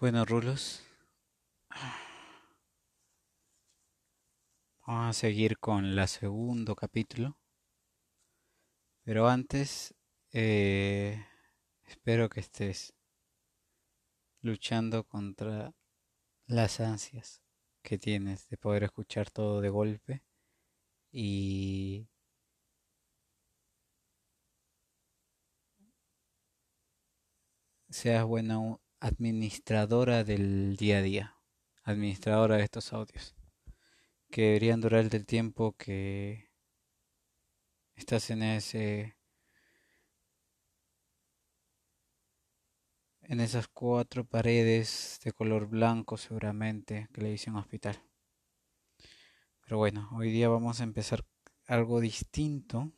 Bueno, Rulos, vamos a seguir con el segundo capítulo. Pero antes, eh, espero que estés luchando contra las ansias que tienes de poder escuchar todo de golpe y seas buena administradora del día a día, administradora de estos audios, que deberían durar el tiempo que estás en ese en esas cuatro paredes de color blanco seguramente que le dicen hospital. Pero bueno, hoy día vamos a empezar algo distinto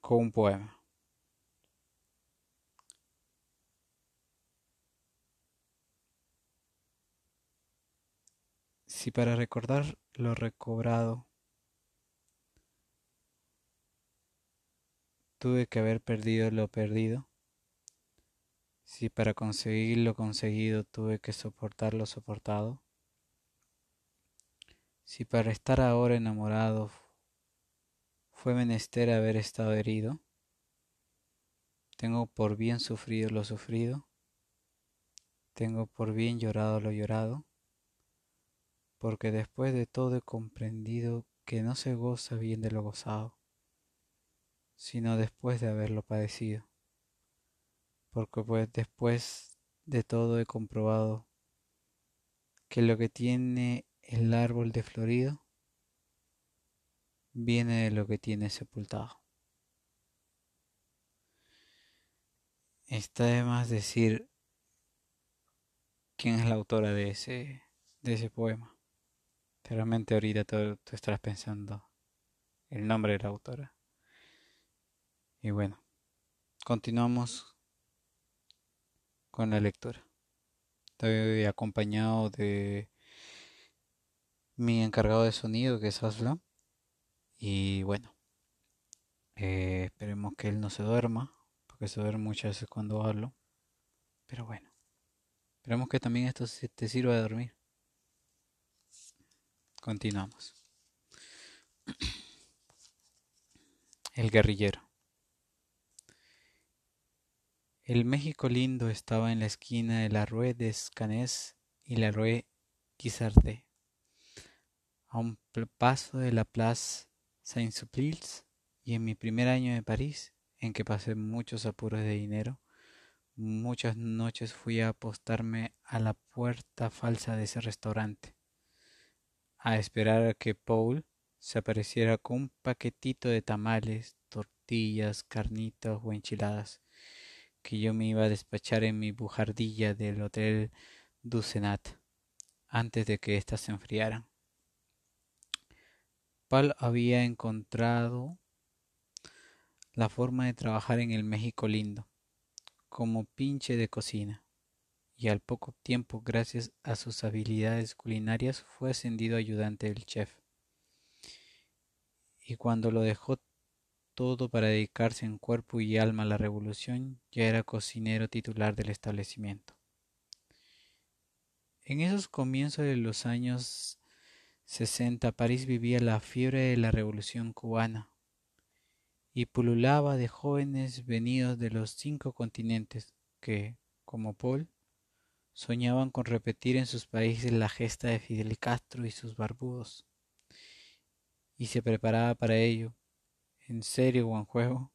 con un poema. Si para recordar lo recobrado tuve que haber perdido lo perdido, si para conseguir lo conseguido tuve que soportar lo soportado, si para estar ahora enamorado fue menester haber estado herido, tengo por bien sufrido lo sufrido, tengo por bien llorado lo llorado, porque después de todo he comprendido que no se goza bien de lo gozado sino después de haberlo padecido. Porque pues después de todo he comprobado que lo que tiene el árbol de florido viene de lo que tiene sepultado. Está de más decir quién es la autora de ese, de ese poema. Realmente ahorita tú, tú estarás pensando el nombre de la autora. Y bueno, continuamos con la lectura. Estoy acompañado de mi encargado de sonido, que es Aslan. Y bueno, eh, esperemos que él no se duerma, porque se duerme muchas veces cuando hablo. Pero bueno, esperemos que también esto te sirva de dormir. Continuamos. El guerrillero. El México lindo estaba en la esquina de la Rue des Canes y la Rue Guizarde, a un paso de la Place Saint-Sulpice, y en mi primer año de París, en que pasé muchos apuros de dinero, muchas noches fui a apostarme a la puerta falsa de ese restaurante, a esperar a que Paul se apareciera con un paquetito de tamales, tortillas, carnitas o enchiladas que yo me iba a despachar en mi bujardilla del Hotel Ducenat antes de que éstas se enfriaran. Paul había encontrado la forma de trabajar en el México lindo, como pinche de cocina, y al poco tiempo, gracias a sus habilidades culinarias, fue ascendido ayudante del chef. Y cuando lo dejó todo para dedicarse en cuerpo y alma a la revolución, ya era cocinero titular del establecimiento. En esos comienzos de los años sesenta París vivía la fiebre de la revolución cubana y pululaba de jóvenes venidos de los cinco continentes que, como Paul, soñaban con repetir en sus países la gesta de Fidel Castro y sus barbudos, y se preparaba para ello en serio o en juego,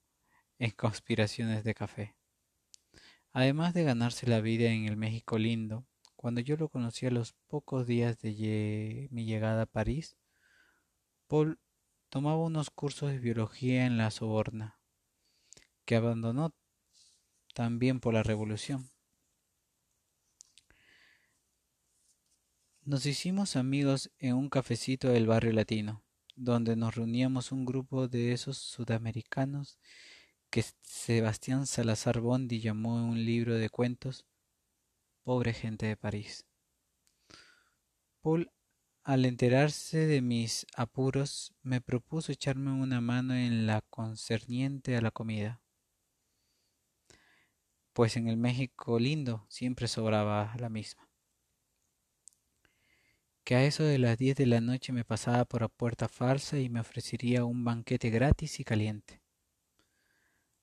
en conspiraciones de café. Además de ganarse la vida en el México lindo, cuando yo lo conocí a los pocos días de mi llegada a París, Paul tomaba unos cursos de biología en la Soborna, que abandonó también por la revolución. Nos hicimos amigos en un cafecito del barrio latino donde nos reuníamos un grupo de esos sudamericanos que Sebastián Salazar Bondi llamó en un libro de cuentos Pobre gente de París. Paul, al enterarse de mis apuros, me propuso echarme una mano en la concerniente a la comida. pues en el México lindo siempre sobraba la misma. Que a eso de las diez de la noche me pasaba por la puerta falsa y me ofrecería un banquete gratis y caliente.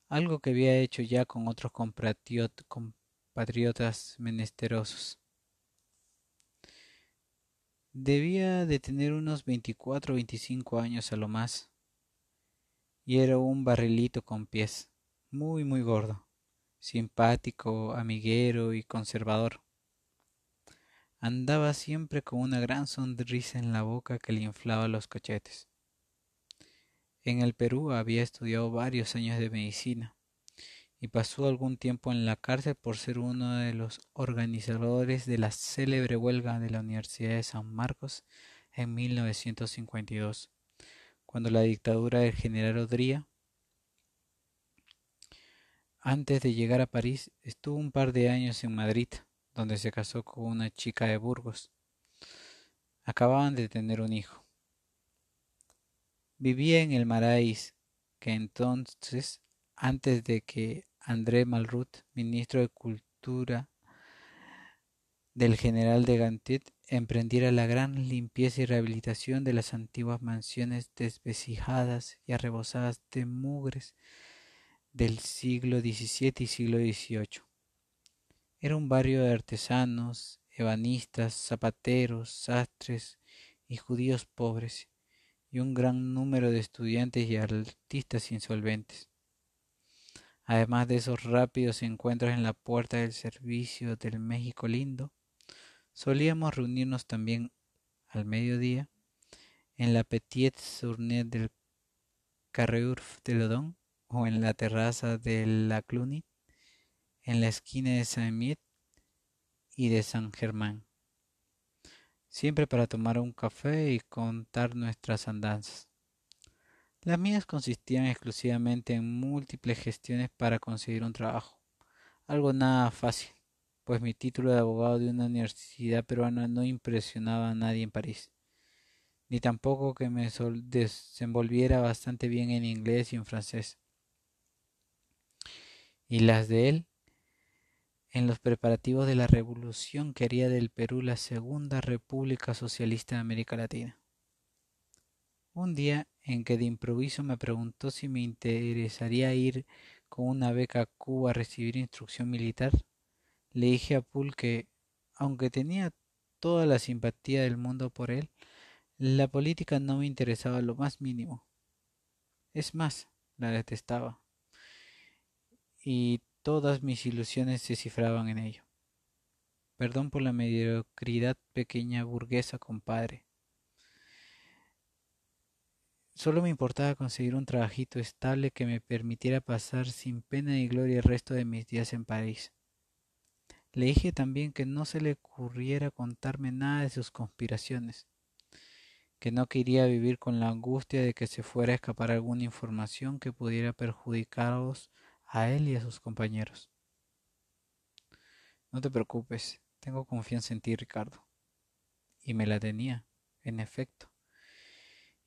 Algo que había hecho ya con otros compatriotas menesterosos. Debía de tener unos veinticuatro o veinticinco años a lo más, y era un barrilito con pies, muy muy gordo, simpático, amiguero y conservador. Andaba siempre con una gran sonrisa en la boca que le inflaba los cochetes. En el Perú había estudiado varios años de medicina y pasó algún tiempo en la cárcel por ser uno de los organizadores de la célebre huelga de la Universidad de San Marcos en 1952, cuando la dictadura del general Odría, antes de llegar a París, estuvo un par de años en Madrid, donde se casó con una chica de Burgos. Acababan de tener un hijo. Vivía en el Marais, que entonces antes de que André Malraux, ministro de Cultura del general de Gantet, emprendiera la gran limpieza y rehabilitación de las antiguas mansiones desvecijadas y arrebosadas de mugres del siglo XVII y siglo XVIII. Era un barrio de artesanos, ebanistas, zapateros, sastres y judíos pobres, y un gran número de estudiantes y artistas insolventes. Además de esos rápidos encuentros en la puerta del servicio del México lindo, solíamos reunirnos también al mediodía en la Petite Journée del Carreur de Lodon o en la terraza de la Cluny, en la esquina de Saint-Miet y de San Germán, siempre para tomar un café y contar nuestras andanzas. Las mías consistían exclusivamente en múltiples gestiones para conseguir un trabajo, algo nada fácil, pues mi título de abogado de una universidad peruana no impresionaba a nadie en París, ni tampoco que me desenvolviera bastante bien en inglés y en francés. Y las de él, en los preparativos de la revolución que haría del Perú la segunda república socialista de América Latina. Un día en que de improviso me preguntó si me interesaría ir con una beca a Cuba a recibir instrucción militar, le dije a Poole que, aunque tenía toda la simpatía del mundo por él, la política no me interesaba lo más mínimo. Es más, la detestaba. Y todas mis ilusiones se cifraban en ello. Perdón por la mediocridad pequeña burguesa, compadre. Solo me importaba conseguir un trabajito estable que me permitiera pasar sin pena ni gloria el resto de mis días en París. Le dije también que no se le ocurriera contarme nada de sus conspiraciones, que no quería vivir con la angustia de que se fuera a escapar alguna información que pudiera perjudicaros a él y a sus compañeros. No te preocupes, tengo confianza en ti, Ricardo. Y me la tenía, en efecto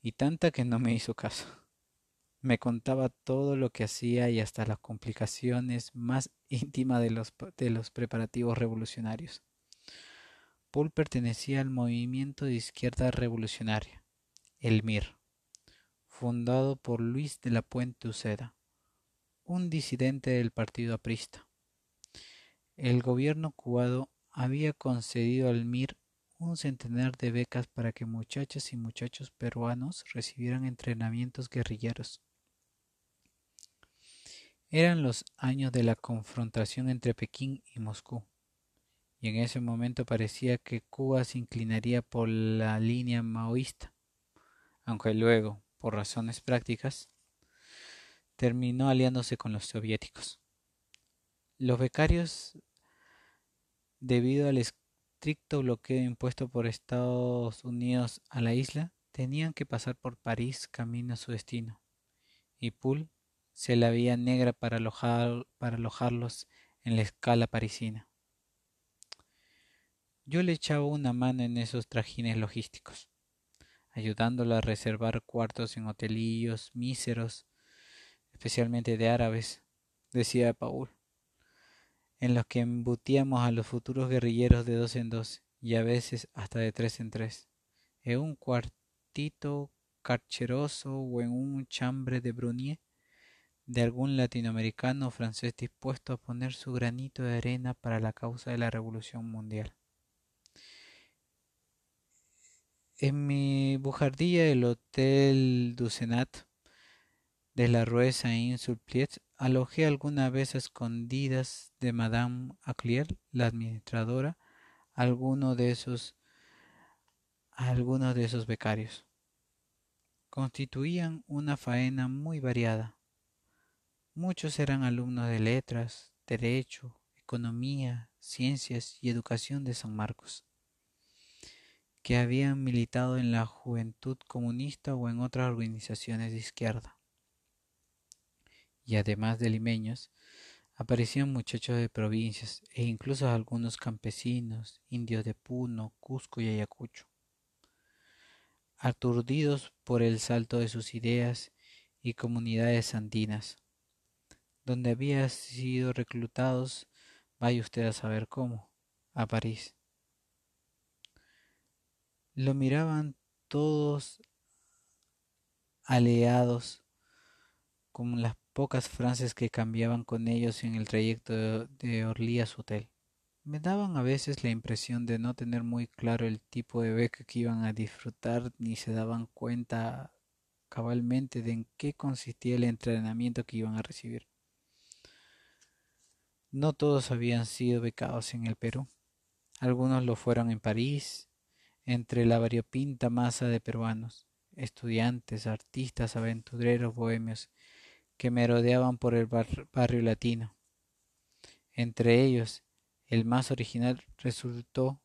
y tanta que no me hizo caso. Me contaba todo lo que hacía y hasta las complicaciones más íntimas de los, de los preparativos revolucionarios. Paul pertenecía al movimiento de izquierda revolucionaria, el MIR, fundado por Luis de la Puente Uceda, un disidente del partido aprista. El gobierno cubano había concedido al MIR un centenar de becas para que muchachas y muchachos peruanos recibieran entrenamientos guerrilleros. Eran los años de la confrontación entre Pekín y Moscú, y en ese momento parecía que Cuba se inclinaría por la línea maoísta, aunque luego, por razones prácticas, terminó aliándose con los soviéticos. Los becarios, debido al estricto bloqueo impuesto por Estados Unidos a la isla, tenían que pasar por París camino a su destino, y Poole se la veía negra para, alojar, para alojarlos en la escala parisina. Yo le echaba una mano en esos trajines logísticos, ayudándolo a reservar cuartos en hotelillos míseros, especialmente de árabes, decía Paul. en los que embutíamos a los futuros guerrilleros de dos en dos y a veces hasta de tres en tres, en un cuartito carcheroso o en un chambre de Brunier de algún latinoamericano o francés dispuesto a poner su granito de arena para la causa de la revolución mundial. En mi bujardilla del Hotel Ducenat de la Rue Saint-Sulpice alojé alguna vez a escondidas de Madame Aclier, la administradora, de esos algunos de esos becarios. Constituían una faena muy variada. Muchos eran alumnos de letras, derecho, economía, ciencias y educación de San Marcos, que habían militado en la Juventud Comunista o en otras organizaciones de izquierda. Y además de limeños, aparecían muchachos de provincias e incluso algunos campesinos, indios de Puno, Cusco y Ayacucho. Aturdidos por el salto de sus ideas y comunidades andinas, donde había sido reclutados, vaya usted a saber cómo, a París. Lo miraban todos aleados como las pocas frases que cambiaban con ellos en el trayecto de Orly a su hotel. Me daban a veces la impresión de no tener muy claro el tipo de beca que iban a disfrutar ni se daban cuenta cabalmente de en qué consistía el entrenamiento que iban a recibir. No todos habían sido becados en el Perú. Algunos lo fueron en París, entre la variopinta masa de peruanos, estudiantes, artistas, aventureros, bohemios, que merodeaban por el barrio latino. Entre ellos, el más original resultó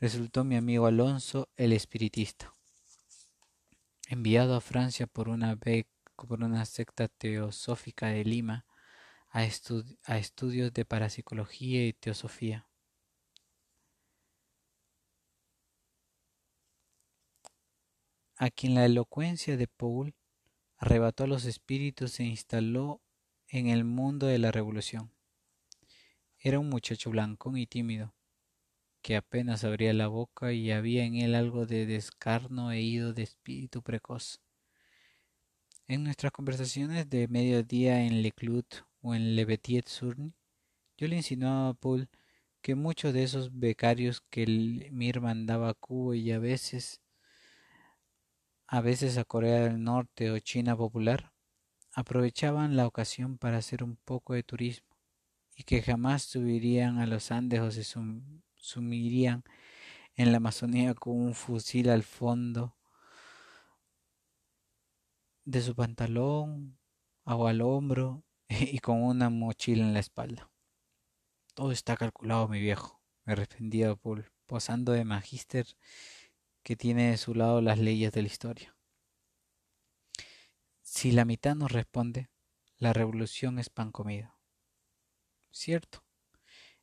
resultó mi amigo Alonso el espiritista, enviado a Francia por una por una secta teosófica de Lima a, a estudios de parapsicología y teosofía. A quien la elocuencia de Paul arrebató a los espíritus e instaló en el mundo de la revolución. Era un muchacho blanco y tímido, que apenas abría la boca y había en él algo de descarno e ido de espíritu precoz. En nuestras conversaciones de mediodía en Le Clut o en Le Betiet-Surny, yo le insinuaba a Paul que muchos de esos becarios que el Mir mandaba a Cuba y a veces a veces a Corea del Norte o China popular, aprovechaban la ocasión para hacer un poco de turismo y que jamás subirían a los Andes o se sumirían en la Amazonía con un fusil al fondo de su pantalón, agua al hombro y con una mochila en la espalda. Todo está calculado, mi viejo, me respondía Paul, posando de magíster que tiene de su lado las leyes de la historia. Si la mitad nos responde, la revolución es pan comido. Cierto,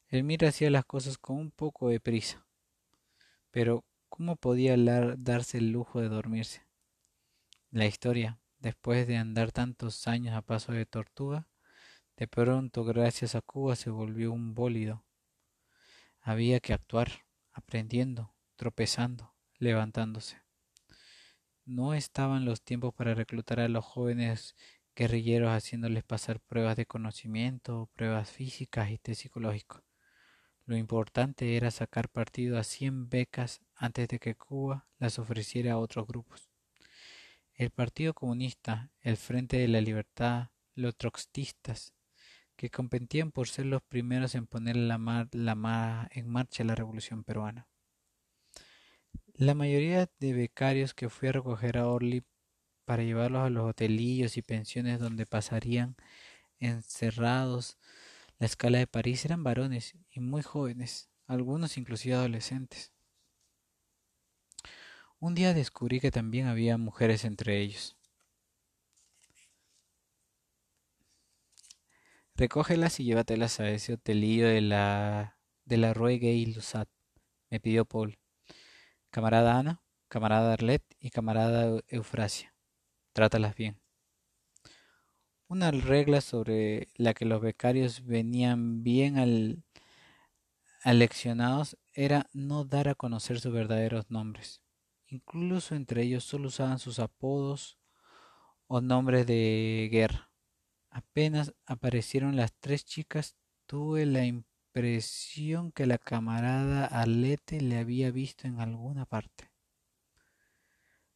el Mira hacía las cosas con un poco de prisa, pero ¿cómo podía darse el lujo de dormirse? La historia, después de andar tantos años a paso de tortuga, de pronto, gracias a Cuba, se volvió un bólido. Había que actuar, aprendiendo, tropezando, levantándose. No estaban los tiempos para reclutar a los jóvenes guerrilleros haciéndoles pasar pruebas de conocimiento, pruebas físicas y test psicológicos. Lo importante era sacar partido a cien becas antes de que Cuba las ofreciera a otros grupos. El Partido Comunista, el Frente de la Libertad, los troxtistas, que competían por ser los primeros en poner la en marcha la revolución peruana. La mayoría de becarios que fui a recoger a Orly para llevarlos a los hotelillos y pensiones donde pasarían encerrados la escala de París eran varones y muy jóvenes, algunos inclusive adolescentes. Un día descubrí que también había mujeres entre ellos. Recógelas y llévatelas a ese hotelillo de la de la Rue Gay Lusat, me pidió Paul camarada Ana, camarada Arlet y camarada Eufrasia. Trátalas bien. Una regla sobre la que los becarios venían bien al, aleccionados era no dar a conocer sus verdaderos nombres. Incluso entre ellos solo usaban sus apodos o nombres de guerra. Apenas aparecieron las tres chicas, tuve la que la camarada Arlete le había visto en alguna parte.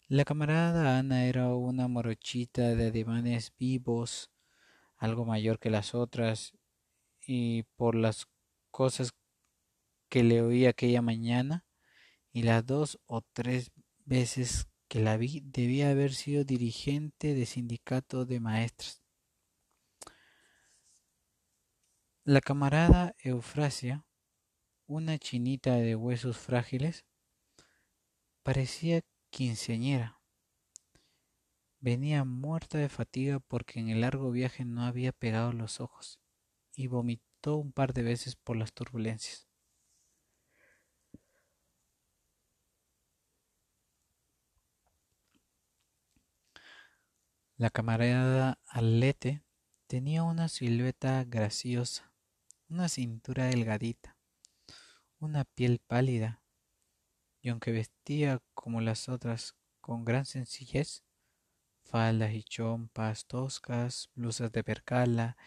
La camarada Ana era una morochita de ademanes vivos, algo mayor que las otras, y por las cosas que le oí aquella mañana, y las dos o tres veces que la vi debía haber sido dirigente de sindicato de maestras. La camarada Eufrasia, una chinita de huesos frágiles, parecía quinceañera. Venía muerta de fatiga porque en el largo viaje no había pegado los ojos y vomitó un par de veces por las turbulencias. La camarada Alete tenía una silueta graciosa, una cintura delgadita, una piel pálida, y aunque vestía como las otras con gran sencillez, faldas y chompas toscas, blusas de percala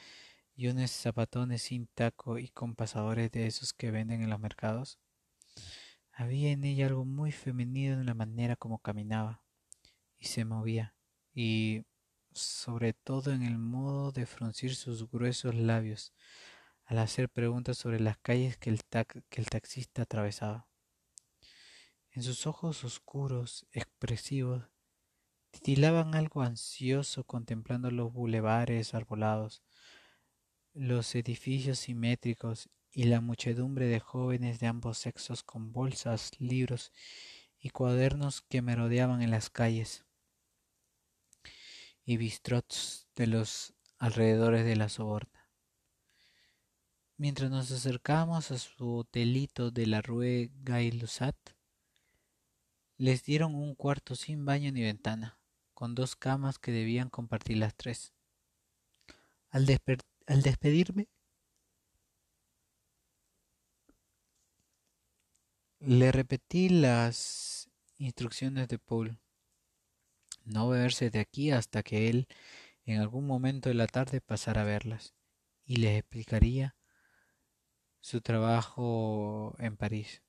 y unos zapatones sin taco y con pasadores de esos que venden en los mercados, había en ella algo muy femenino en la manera como caminaba y se movía, y sobre todo en el modo de fruncir sus gruesos labios al hacer preguntas sobre las calles que el, que el taxista atravesaba. En sus ojos oscuros, expresivos, titilaban algo ansioso contemplando los bulevares arbolados, los edificios simétricos y la muchedumbre de jóvenes de ambos sexos con bolsas, libros y cuadernos que merodeaban en las calles y bistrots de los alrededores de la soborna. Mientras nos acercábamos a su hotelito de la Rue Gay-Lussac, les dieron un cuarto sin baño ni ventana, con dos camas que debían compartir las tres. Al, al despedirme, le repetí las instrucciones de Paul. No beberse de aquí hasta que él en algún momento de la tarde pasara a verlas y les explicaría su trabajo en París.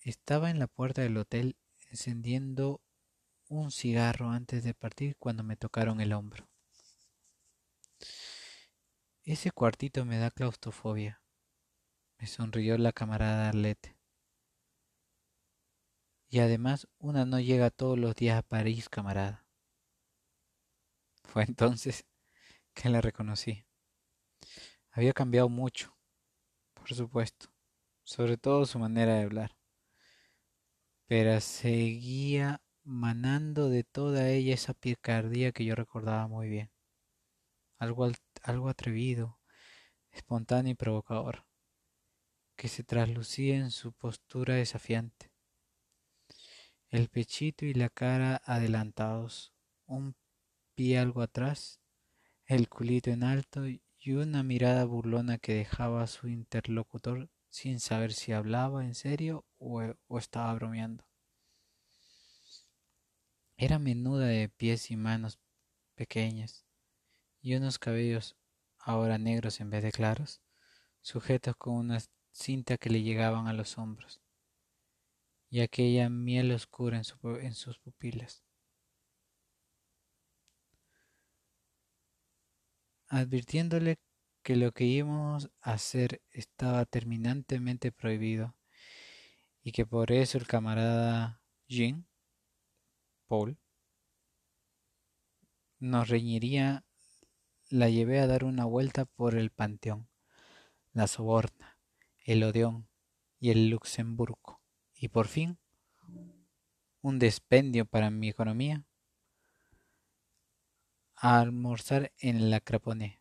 Estaba en la puerta del hotel encendiendo un cigarro antes de partir cuando me tocaron el hombro. Ese cuartito me da claustrofobia, me sonrió la camarada Arlette. Y además, una no llega todos los días a París, camarada. Fue entonces que la reconocí. Había cambiado mucho, por supuesto, sobre todo su manera de hablar pero seguía manando de toda ella esa picardía que yo recordaba muy bien. Algo, algo atrevido, espontáneo y provocador, que se traslucía en su postura desafiante. El pechito y la cara adelantados, un pie algo atrás, el culito en alto y una mirada burlona que dejaba a su interlocutor sin saber si hablaba en serio o, estaba bromeando. Era menuda de pies y manos pequeñas y unos cabellos ahora negros en vez de claros, sujetos con una cinta que le llegaban a los hombros, y aquella miel oscura en, en sus pupilas. Advirtiéndole que lo que íbamos a hacer estaba terminantemente prohibido y que por eso el camarada Jean, Paul, nos reñiría, la llevé a dar una vuelta por el Panteón, la Soborna, el Odeón y el Luxemburgo, y por fin un despendio para mi economía, a almorzar en la Craponée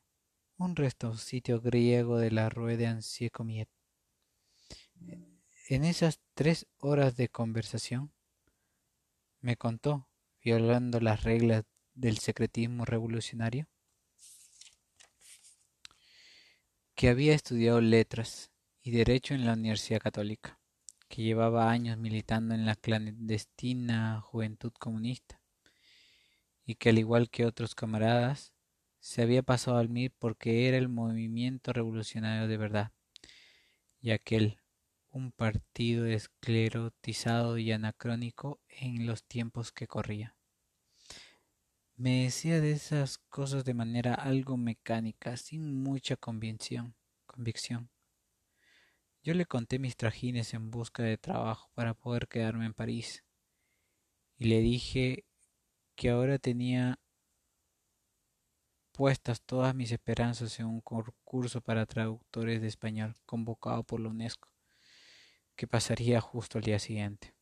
un sitio griego de la Rue de Ancien En esas tres horas de conversación, me contó, violando las reglas del secretismo revolucionario? Que había estudiado letras y derecho en la Universidad Católica, que llevaba años militando en la clandestina Juventud Comunista, y que al igual que otros camaradas, se había pasado al MIR porque era el movimiento revolucionario de verdad, y aquel un partido esclerotizado y anacrónico en los tiempos que corría. Me decía de esas cosas de manera algo mecánica, sin mucha convicción. convicción. Yo le conté mis trajines en busca de trabajo para poder quedarme en París, y le dije que ahora tenía puestas todas mis esperanzas en un concurso para traductores de español convocado por la UNESCO que pasaría justo al día siguiente.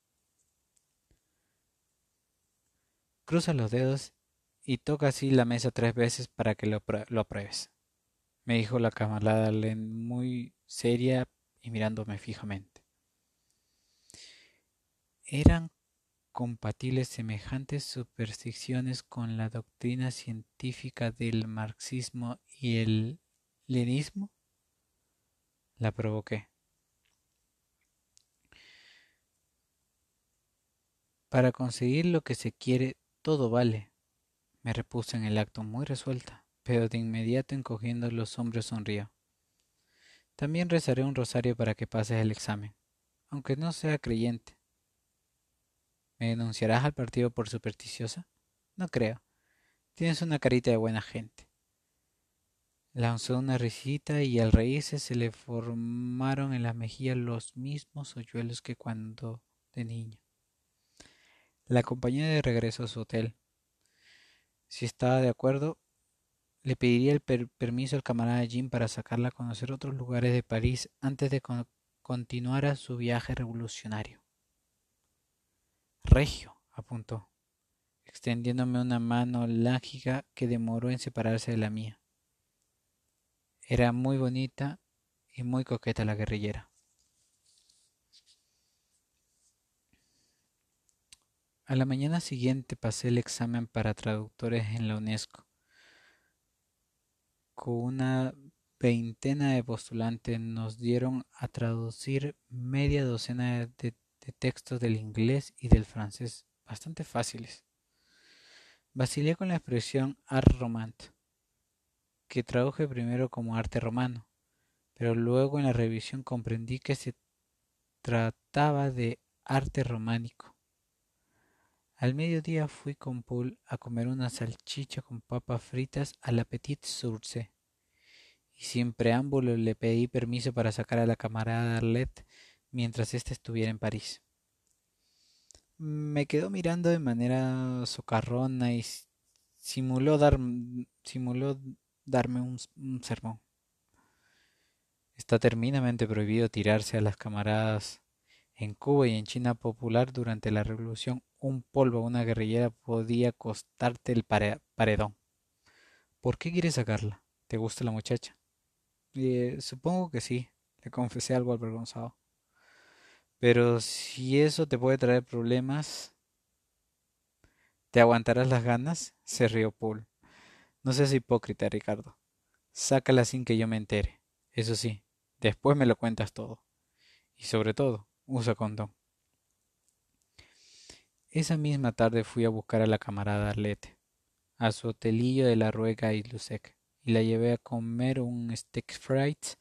Cruza los dedos y toca así la mesa tres veces para que lo, apruebes, me dijo la camarada Len muy seria y mirándome fijamente. ¿Eran compatibles semejantes supersticiones con la doctrina científica del marxismo y el lenismo? La provoqué. Para conseguir lo que se quiere, todo vale. Me repuse en el acto muy resuelta, pero de inmediato encogiendo los hombros sonrió. También rezaré un rosario para que pases el examen, aunque no sea creyente. ¿Me denunciarás al partido por supersticiosa? No creo. Tienes una carita de buena gente. Lanzó una risita y al reírse se le formaron en las mejillas los mismos hoyuelos que cuando de niña. La acompañé de regreso a su hotel. Si estaba de acuerdo, le pediría el permiso al camarada Jim para sacarla a conocer otros lugares de París antes de continuar su viaje revolucionario. Regio, apuntó, extendiéndome una mano lágica que demoró en separarse de la mía. Era muy bonita y muy coqueta la guerrillera. A la mañana siguiente pasé el examen para traductores en la UNESCO. Con una veintena de postulantes nos dieron a traducir media docena de, textos del inglés y del francés, bastante fáciles. Vacilé con la expresión art romant, que traduje primero como arte romano, pero luego en la revisión comprendí que se trataba de arte románico. Al mediodía fui con Paul a comer una salchicha con papas fritas a la Petite Source, y sin preámbulo le pedí permiso para sacar a la camarada Arlette mientras éste estuviera en París. Me quedó mirando de manera socarrona y simuló, dar, simuló darme un, sermón. Está terminamente prohibido tirarse a las camaradas en Cuba y en China popular durante la Revolución un polvo una guerrillera podía costarte el paredón. ¿Por qué quieres sacarla? ¿Te gusta la muchacha? Eh, supongo que sí, le confesé algo avergonzado. Pero si eso te puede traer problemas, ¿te aguantarás las ganas? se rió Paul. No seas hipócrita, Ricardo. Sácala sin que yo me entere. Eso sí, después me lo cuentas todo. Y sobre todo, usa condón. Esa misma tarde fui a buscar a la camarada Arlette, a su hotelillo de la Ruega y Lusec, y la llevé a comer un steak frites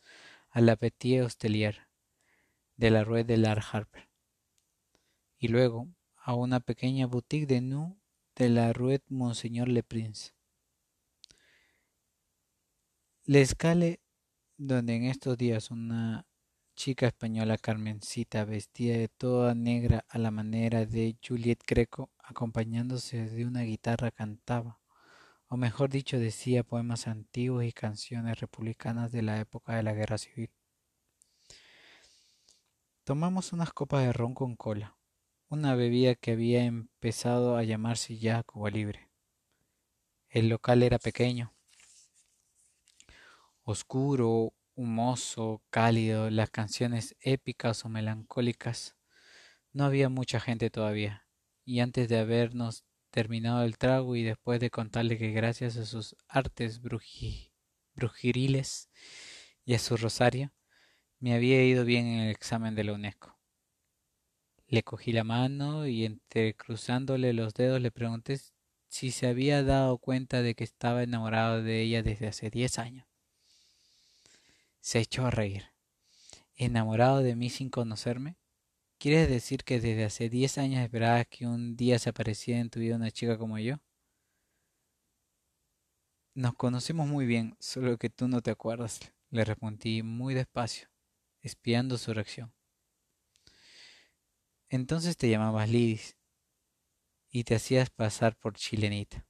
a la Petit Hostelier de la Rue de Lar Harper, y luego a una pequeña boutique de nu de la Rue Monseigneur Le Prince. Le escale donde en estos días una chica española Carmencita, vestida de toda negra a la manera de Juliet Greco, acompañándose de una guitarra cantaba, o mejor dicho decía poemas antiguos y canciones republicanas de la época de la guerra civil. Tomamos unas copas de ron con cola, una bebida que había empezado a llamarse ya Cuba Libre. El local era pequeño, oscuro, humoso, cálido, las canciones épicas o melancólicas. No había mucha gente todavía, y antes de habernos terminado el trago y después de contarle que gracias a sus artes brujiriles y a su rosario, me había ido bien en el examen de la UNESCO. Le cogí la mano y entrecruzándole los dedos le pregunté si se había dado cuenta de que estaba enamorado de ella desde hace diez años. Se echó a reír. ¿Enamorado de mí sin conocerme? ¿Quieres decir que desde hace diez años esperabas que un día se apareciera en tu vida una chica como yo? Nos conocemos muy bien, solo que tú no te acuerdas, le respondí muy despacio, espiando su reacción. Entonces te llamabas Lidis y te hacías pasar por chilenita.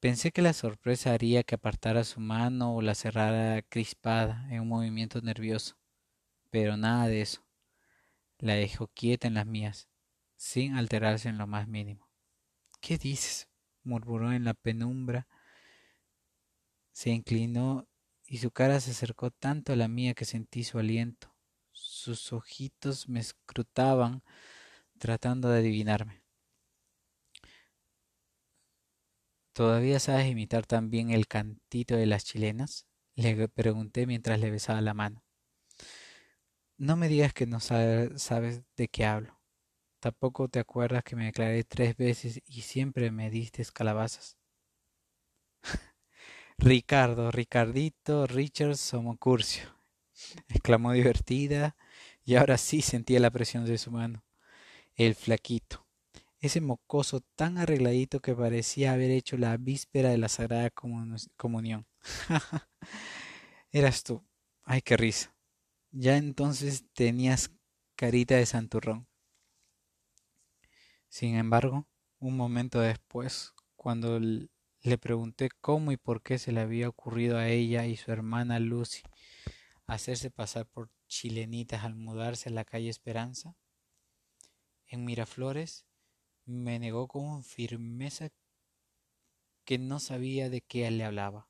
Pensé que la sorpresa haría que apartara su mano o la cerrara crispada en un movimiento nervioso pero nada de eso. La dejó quieta en las mías, sin alterarse en lo más mínimo. ¿Qué dices? murmuró en la penumbra. Se inclinó y su cara se acercó tanto a la mía que sentí su aliento. Sus ojitos me escrutaban tratando de adivinarme. ¿Todavía sabes imitar también el cantito de las chilenas? Le pregunté mientras le besaba la mano. No me digas que no sabes de qué hablo. Tampoco te acuerdas que me declaré tres veces y siempre me diste calabazas. Ricardo, Ricardito, Richard Somocurcio, exclamó divertida, y ahora sí sentía la presión de su mano. El flaquito, ese mocoso tan arregladito que parecía haber hecho la víspera de la Sagrada Comunión. Eras tú. Ay, qué risa. Ya entonces tenías carita de santurrón. Sin embargo, un momento después, cuando le pregunté cómo y por qué se le había ocurrido a ella y su hermana Lucy hacerse pasar por chilenitas al mudarse a la calle Esperanza, en Miraflores me negó con firmeza que no sabía de qué le hablaba,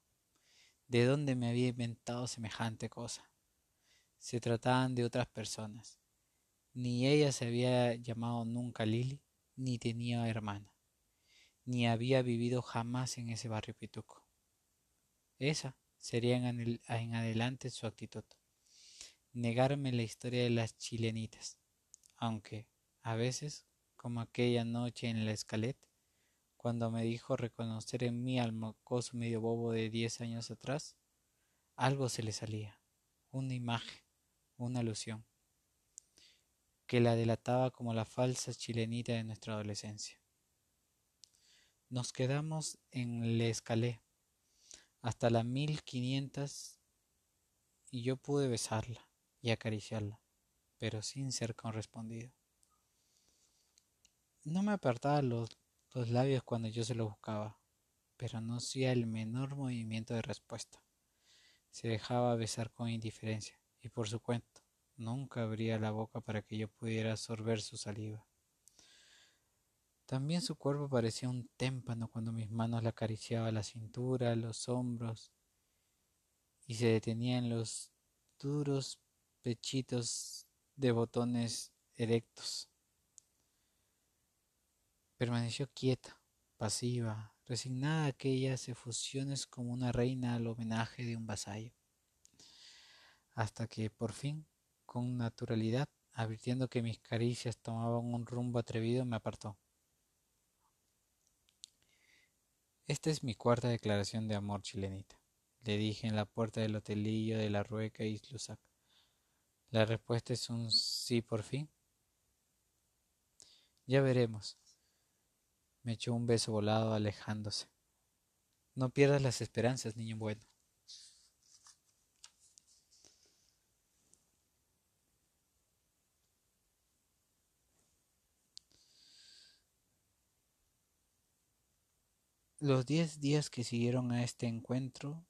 de dónde me había inventado semejante cosa. Se trataban de otras personas. Ni ella se había llamado nunca Lili, ni tenía hermana, ni había vivido jamás en ese barrio pituco. Esa sería en, adelante su actitud. Negarme la historia de las chilenitas, aunque, a veces, como aquella noche en la escaleta, cuando me dijo reconocer en mí al mocoso medio bobo de diez años atrás, algo se le salía, una imagen, una alusión, que la delataba como la falsa chilenita de nuestra adolescencia. Nos quedamos en Le Escalé hasta las mil quinientas y yo pude besarla y acariciarla, pero sin ser correspondido. No me apartaba los, los labios cuando yo se lo buscaba, pero no hacía el menor movimiento de respuesta. Se dejaba besar con indiferencia y por su cuenta nunca abría la boca para que yo pudiera absorber su saliva. También su cuerpo parecía un témpano cuando mis manos le acariciaban la cintura, los hombros y se detenía en los duros pechitos de botones erectos. Permaneció quieta, pasiva, resignada a aquellas efusiones como una reina al homenaje de un vasallo hasta que por fin, con naturalidad, advirtiendo que mis caricias tomaban un rumbo atrevido, me apartó. Esta es mi cuarta declaración de amor chilenita, le dije en la puerta del hotelillo de la Rueca y Slusac. La respuesta es un sí por fin. Ya veremos. Me echó un beso volado alejándose. No pierdas las esperanzas, niño bueno. Los diez días que siguieron a este encuentro,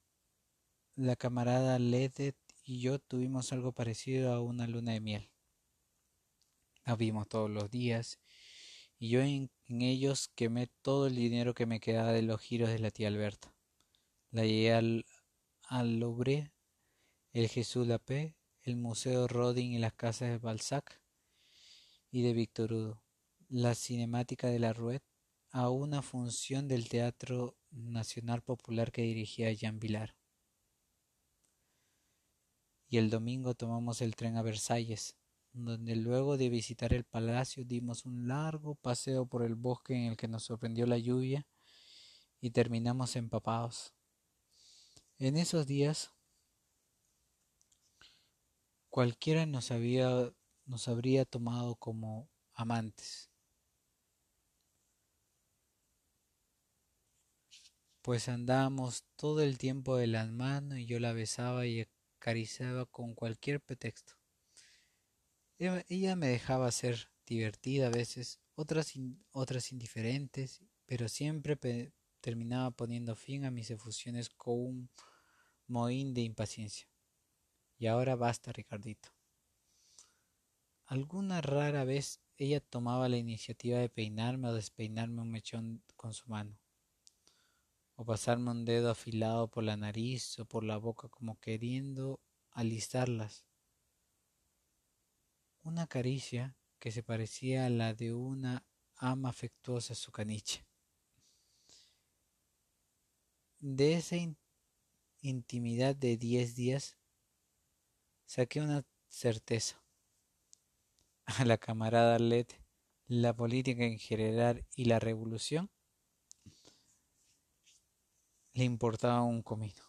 la camarada Ledet y yo tuvimos algo parecido a una luna de miel. La vimos todos los días y yo en, ellos quemé todo el dinero que me quedaba de los giros de la tía Alberta. La llegué al, al Louvre, el Jesús Lapé, el Museo Rodin y las casas de Balzac y de Víctor Hugo. la cinemática de la Ruet a una función del Teatro Nacional Popular que dirigía Jean Vilar. Y el domingo tomamos el tren a Versalles, donde luego de visitar el palacio dimos un largo paseo por el bosque en el que nos sorprendió la lluvia y terminamos empapados. En esos días cualquiera nos había nos habría tomado como amantes. Pues andábamos todo el tiempo de las manos y yo la besaba y acariciaba con cualquier pretexto. Ella me dejaba ser divertida a veces, otras, otras indiferentes, pero siempre terminaba poniendo fin a mis efusiones con un mohín de impaciencia. Y ahora basta, Ricardito. Alguna rara vez ella tomaba la iniciativa de peinarme o despeinarme un mechón con su mano, o pasarme un dedo afilado por la nariz o por la boca como queriendo alistarlas. Una caricia que se parecía a la de una ama afectuosa a su caniche. De esa intimidad de diez días saqué una certeza a la camarada Led la política en general y la revolución, le importaba un comino.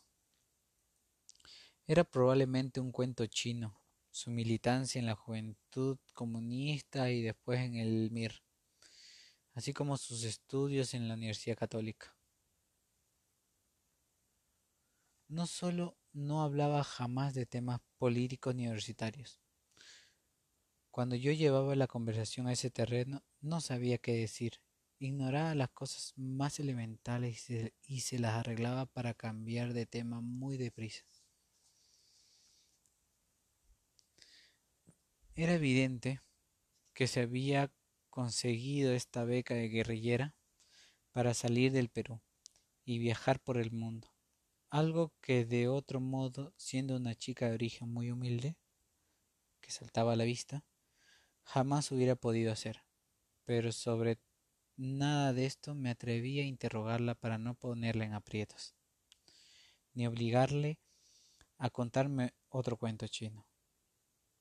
Era probablemente un cuento chino, su militancia en la juventud comunista y después en el MIR, así como sus estudios en la Universidad Católica. No solo no hablaba jamás de temas políticos ni universitarios, cuando yo llevaba la conversación a ese terreno, no sabía qué decir. Ignoraba las cosas más elementales y se, las arreglaba para cambiar de tema muy deprisa. Era evidente que se había conseguido esta beca de guerrillera para salir del Perú y viajar por el mundo, algo que de otro modo, siendo una chica de origen muy humilde, que saltaba a la vista, jamás hubiera podido hacer. Pero sobre nada de esto me atreví a interrogarla para no ponerla en aprietos, ni obligarle a contarme otro cuento chino.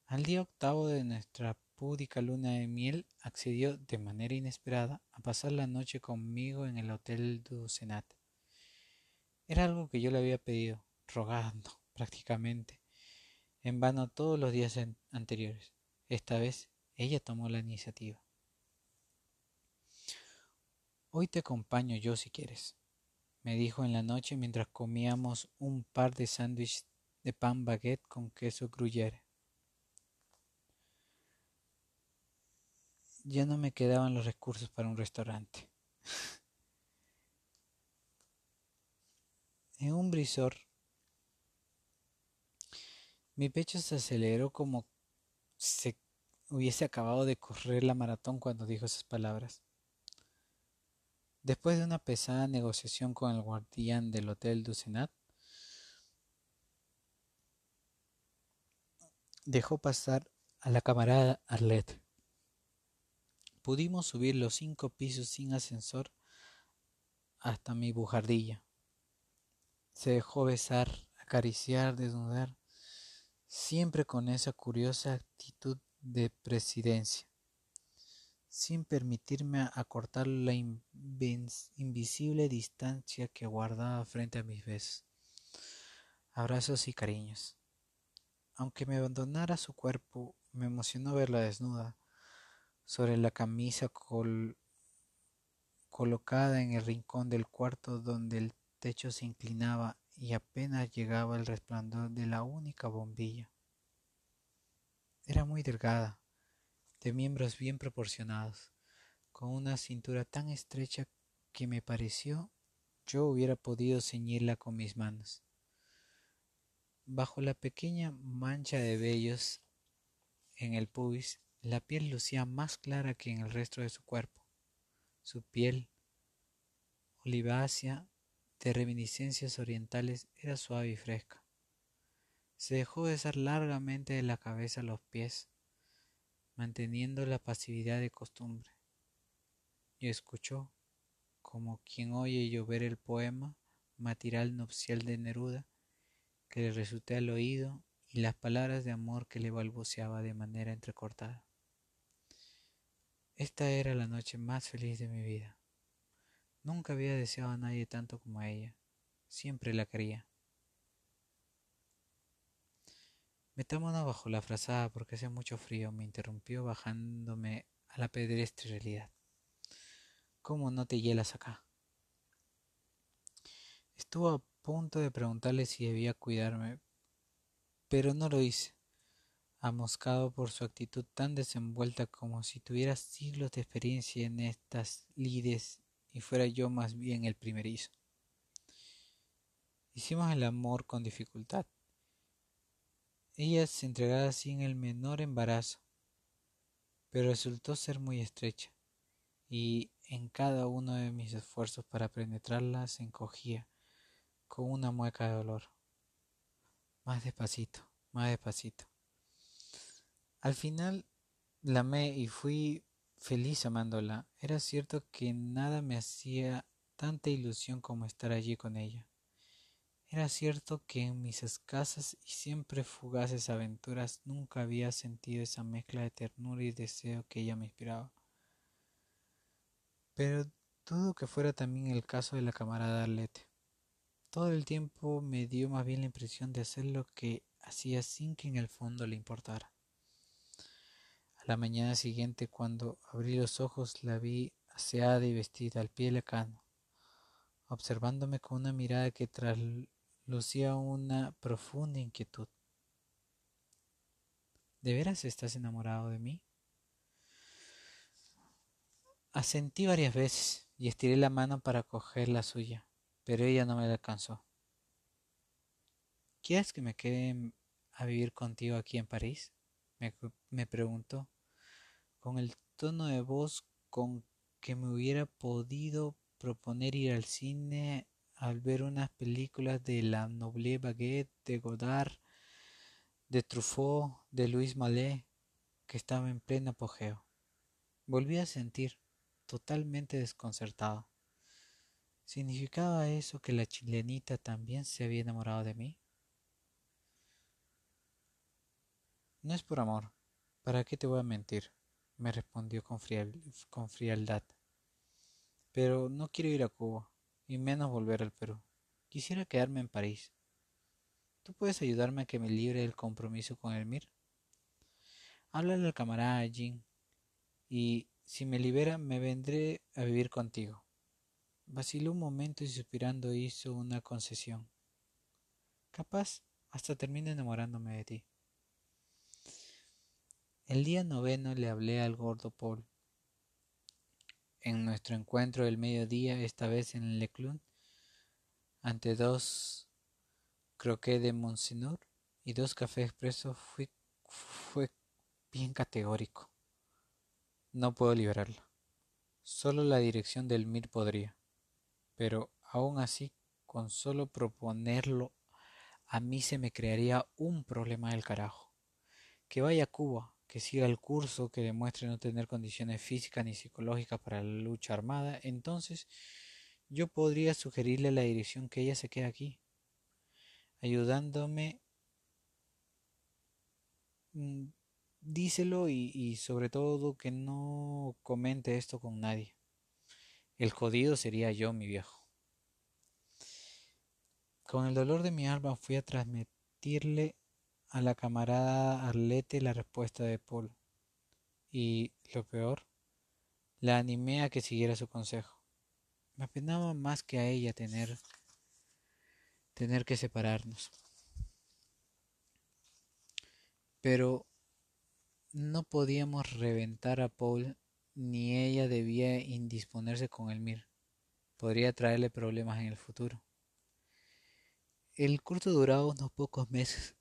Al día octavo de nuestra púdica luna de miel accedió de manera inesperada a pasar la noche conmigo en el Hotel du Senat. Era algo que yo le había pedido, rogando prácticamente, en vano todos los días anteriores. Esta vez ella tomó la iniciativa. Hoy te acompaño yo si quieres, me dijo en la noche mientras comíamos un par de sándwiches de pan baguette con queso gruyere. Ya no me quedaban los recursos para un restaurante. en un brisor, mi pecho se aceleró como se hubiese acabado de correr la maratón cuando dijo esas palabras. Después de una pesada negociación con el guardián del Hotel du Senat, dejó pasar a la camarada Arlette. Pudimos subir los cinco pisos sin ascensor hasta mi bujardilla. Se dejó besar, acariciar, desnudar, siempre con esa curiosa actitud de presidencia, sin permitirme acortar la invisible distancia que guardaba frente a mis besos, abrazos y cariños. Aunque me abandonara su cuerpo, me emocionó verla desnuda, sobre la camisa colocada en el rincón del cuarto donde el techo se inclinaba y apenas llegaba el resplandor de la única bombilla. Era muy delgada, de miembros bien proporcionados, con una cintura tan estrecha que me pareció yo hubiera podido ceñirla con mis manos. Bajo la pequeña mancha de vellos en el pubis, la piel lucía más clara que en el resto de su cuerpo. Su piel, olivácea, de reminiscencias orientales, era suave y fresca. Se dejó besar largamente de la cabeza a los pies, manteniendo la pasividad de costumbre. y escuchó, como quien oye llover el poema matiral nupcial de Neruda, que le resulté al oído y las palabras de amor que le balbuceaba de manera entrecortada. Esta era la noche más feliz de mi vida. Nunca había deseado a nadie tanto como a ella. Siempre la quería. Metámonos bajo la frazada porque hace mucho frío, me interrumpió bajándome a la pedestre realidad. ¿Cómo no te hielas acá? Estuvo a punto de preguntarle si debía cuidarme, pero no lo hice amoscado por su actitud tan desenvuelta como si tuviera siglos de experiencia en estas lides y fuera yo más bien el primerizo. Hicimos el amor con dificultad. Ella se entregaba sin el menor embarazo, pero resultó ser muy estrecha, y en cada uno de mis esfuerzos para penetrarla se encogía con una mueca de dolor. Más despacito, más despacito. Al final la amé y fui feliz amándola. Era cierto que nada me hacía tanta ilusión como estar allí con ella. Era cierto que en mis escasas y siempre fugaces aventuras nunca había sentido esa mezcla de ternura y deseo que ella me inspiraba. Pero dudo que fuera también el caso de la camarada Arlete. Todo el tiempo me dio más bien la impresión de hacer lo que hacía sin que en el fondo le importara la mañana siguiente, cuando abrí los ojos, la vi aseada y vestida al pie de la cama, observándome con una mirada que traslucía una profunda inquietud. ¿De veras estás enamorado de mí? Asentí varias veces y estiré la mano para coger la suya, pero ella no me la alcanzó. ¿Quieres que me quede a vivir contigo aquí en París? me, me preguntó con el tono de voz con que me hubiera podido proponer ir al cine al ver unas películas de la Noble Baguette, de Godard, de Truffaut, de Luis Mallet, que estaba en pleno apogeo. Volví a sentir, totalmente desconcertado. ¿Significaba eso que la chilenita también se había enamorado de mí? No es por amor. ¿Para qué te voy a mentir? me respondió con, con frialdad. Pero no quiero ir a Cuba, y menos volver al Perú. Quisiera quedarme en París. ¿Tú puedes ayudarme a que me libre del compromiso con el Mir? Háblale al camarada Jin, y si me libera me vendré a vivir contigo. Vaciló un momento y suspirando hizo una concesión. Capaz hasta termine enamorándome de ti. El día noveno le hablé al gordo Paul. En nuestro encuentro del mediodía, esta vez en Leclun, ante dos croquet de Monsignor y dos cafés expresos, fui, fue bien categórico. No puedo liberarla. Solo la dirección del MIR podría. Pero aún así, con solo proponerlo, a mí se me crearía un problema del carajo. Que vaya a Cuba, que siga el curso que demuestre no tener condiciones físicas ni psicológicas para la lucha armada, entonces yo podría sugerirle la dirección que ella se quede aquí, ayudándome. Mm, díselo y, y sobre todo que no comente esto con nadie. El jodido sería yo, mi viejo. Con el dolor de mi alma fui a transmitirle a la camarada Arlete la respuesta de Paul. Y, lo peor, la animé a que siguiera su consejo. Me apenaba más que a ella tener, tener que separarnos. Pero no podíamos reventar a Paul, ni ella debía indisponerse con el Mir. Podría traerle problemas en el futuro. El curso duraba unos pocos meses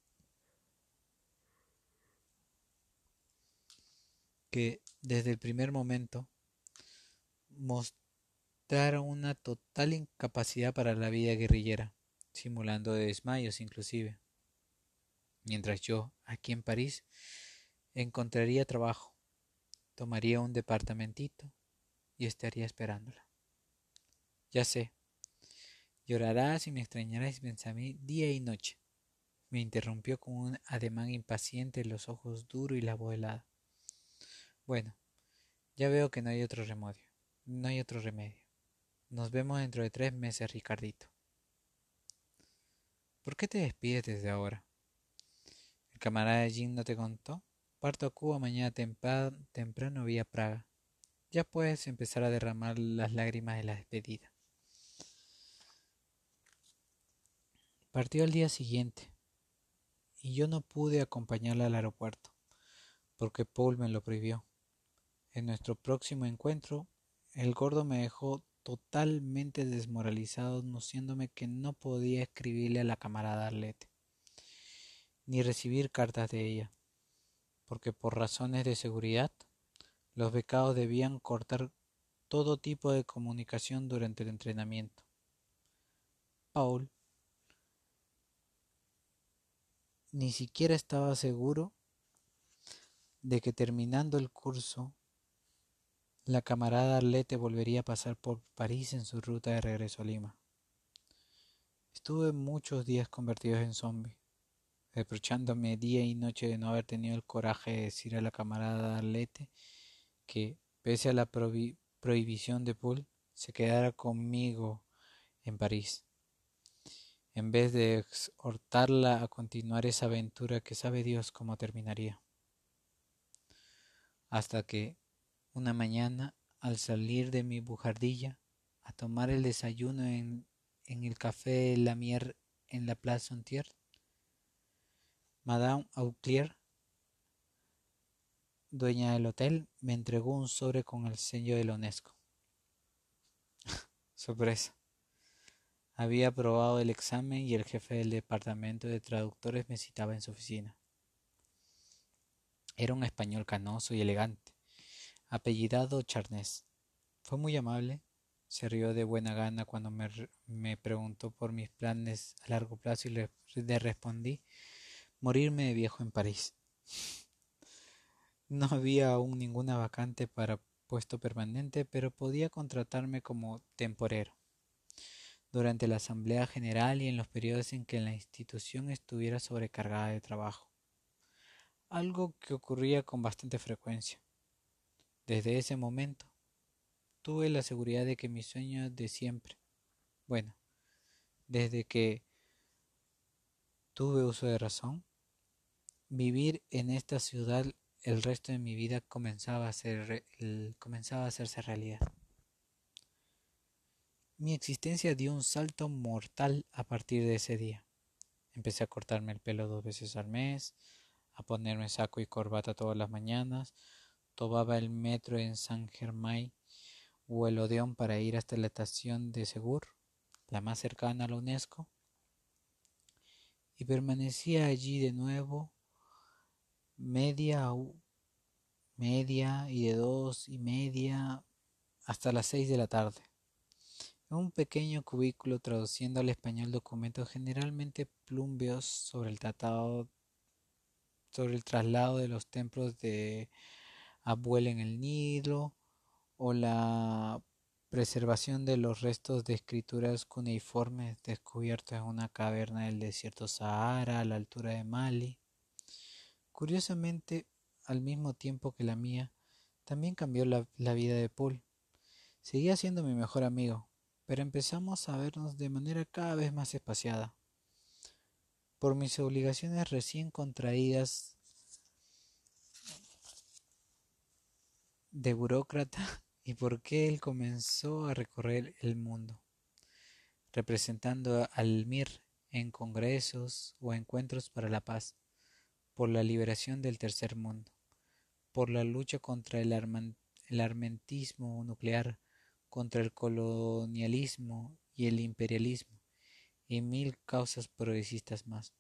que desde el primer momento mostraron una total incapacidad para la vida guerrillera, simulando desmayos inclusive. Mientras yo, aquí en París, encontraría trabajo, tomaría un departamentito, y estaría esperándola. Ya sé, llorarás y me extrañarás y pensarás día y noche. Me interrumpió con un ademán impaciente, los ojos duros y la voz. Bueno, ya veo que no hay otro remedio. No hay otro remedio. Nos vemos dentro de tres meses, Ricardito. ¿Por qué te despides desde ahora? ¿El camarada Jim no te contó? Parto a Cuba mañana temprano vía Praga. Ya puedes empezar a derramar las lágrimas de la despedida. Partió al día siguiente y yo no pude acompañarla al aeropuerto porque Paul me lo prohibió. En nuestro próximo encuentro, el gordo me dejó totalmente desmoralizado, anunciándome que no podía escribirle a la camarada Arlete, ni recibir cartas de ella, porque por razones de seguridad, los becados debían cortar todo tipo de comunicación durante el entrenamiento. Paul ni siquiera estaba seguro de que terminando el curso la camarada Arlete volvería a pasar por París en su ruta de regreso a Lima. Estuve muchos días convertidos en zombie, reprochándome día y noche de no haber tenido el coraje de decir a la camarada Arlete que, pese a la prohibición de Poole, se quedara conmigo en París, en vez de exhortarla a continuar esa aventura que sabe Dios cómo terminaría. Hasta que, una mañana, al salir de mi bujardilla, a tomar el desayuno en, el café Lamier en la Place Antier, Madame Auclair, dueña del hotel, me entregó un sobre con el sello de la UNESCO. Sorpresa. Había aprobado el examen y el jefe del departamento de traductores me citaba en su oficina. Era un español canoso y elegante apellidado Charnés. Fue muy amable, se rió de buena gana cuando me, preguntó por mis planes a largo plazo y le, le respondí morirme de viejo en París. No había aún ninguna vacante para puesto permanente, pero podía contratarme como temporero durante la Asamblea General y en los periodos en que la institución estuviera sobrecargada de trabajo, algo que ocurría con bastante frecuencia. Desde ese momento, tuve la seguridad de que mi sueño de siempre, bueno, desde que tuve uso de razón, vivir en esta ciudad el resto de mi vida comenzaba a, ser, comenzaba a hacerse realidad. Mi existencia dio un salto mortal a partir de ese día. Empecé a cortarme el pelo dos veces al mes, a ponerme saco y corbata todas las mañanas, tomaba el metro en San Germain o el Odeón para ir hasta la estación de Segur, la más cercana a la UNESCO, y permanecía allí de nuevo media media y de dos y media hasta las seis de la tarde. En un pequeño cubículo traduciendo al español documentos generalmente plumbeos sobre el tratado sobre el traslado de los templos de abuela en el Nilo o la preservación de los restos de escrituras cuneiformes descubiertos en una caverna del desierto Sahara a la altura de Mali. Curiosamente, al mismo tiempo que la mía, también cambió la, la vida de Paul. Seguía siendo mi mejor amigo, pero empezamos a vernos de manera cada vez más espaciada. Por mis obligaciones recién contraídas de burócrata y por qué él comenzó a recorrer el mundo, representando al MIR en congresos o encuentros para la paz, por la liberación del tercer mundo, por la lucha contra el, el armentismo nuclear, contra el colonialismo y el imperialismo, y mil causas progresistas más.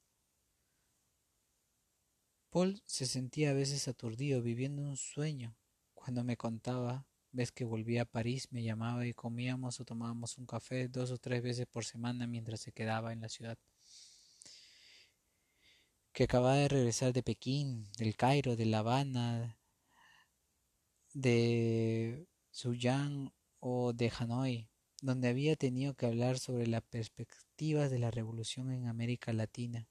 Paul se sentía a veces aturdido viviendo un sueño cuando me contaba, ves que volvía a París, me llamaba y comíamos o tomábamos un café dos o tres veces por semana mientras se quedaba en la ciudad. Que acababa de regresar de Pekín, del Cairo, de La Habana, de Suyang o de Hanoi, donde había tenido que hablar sobre las perspectivas de la revolución en América Latina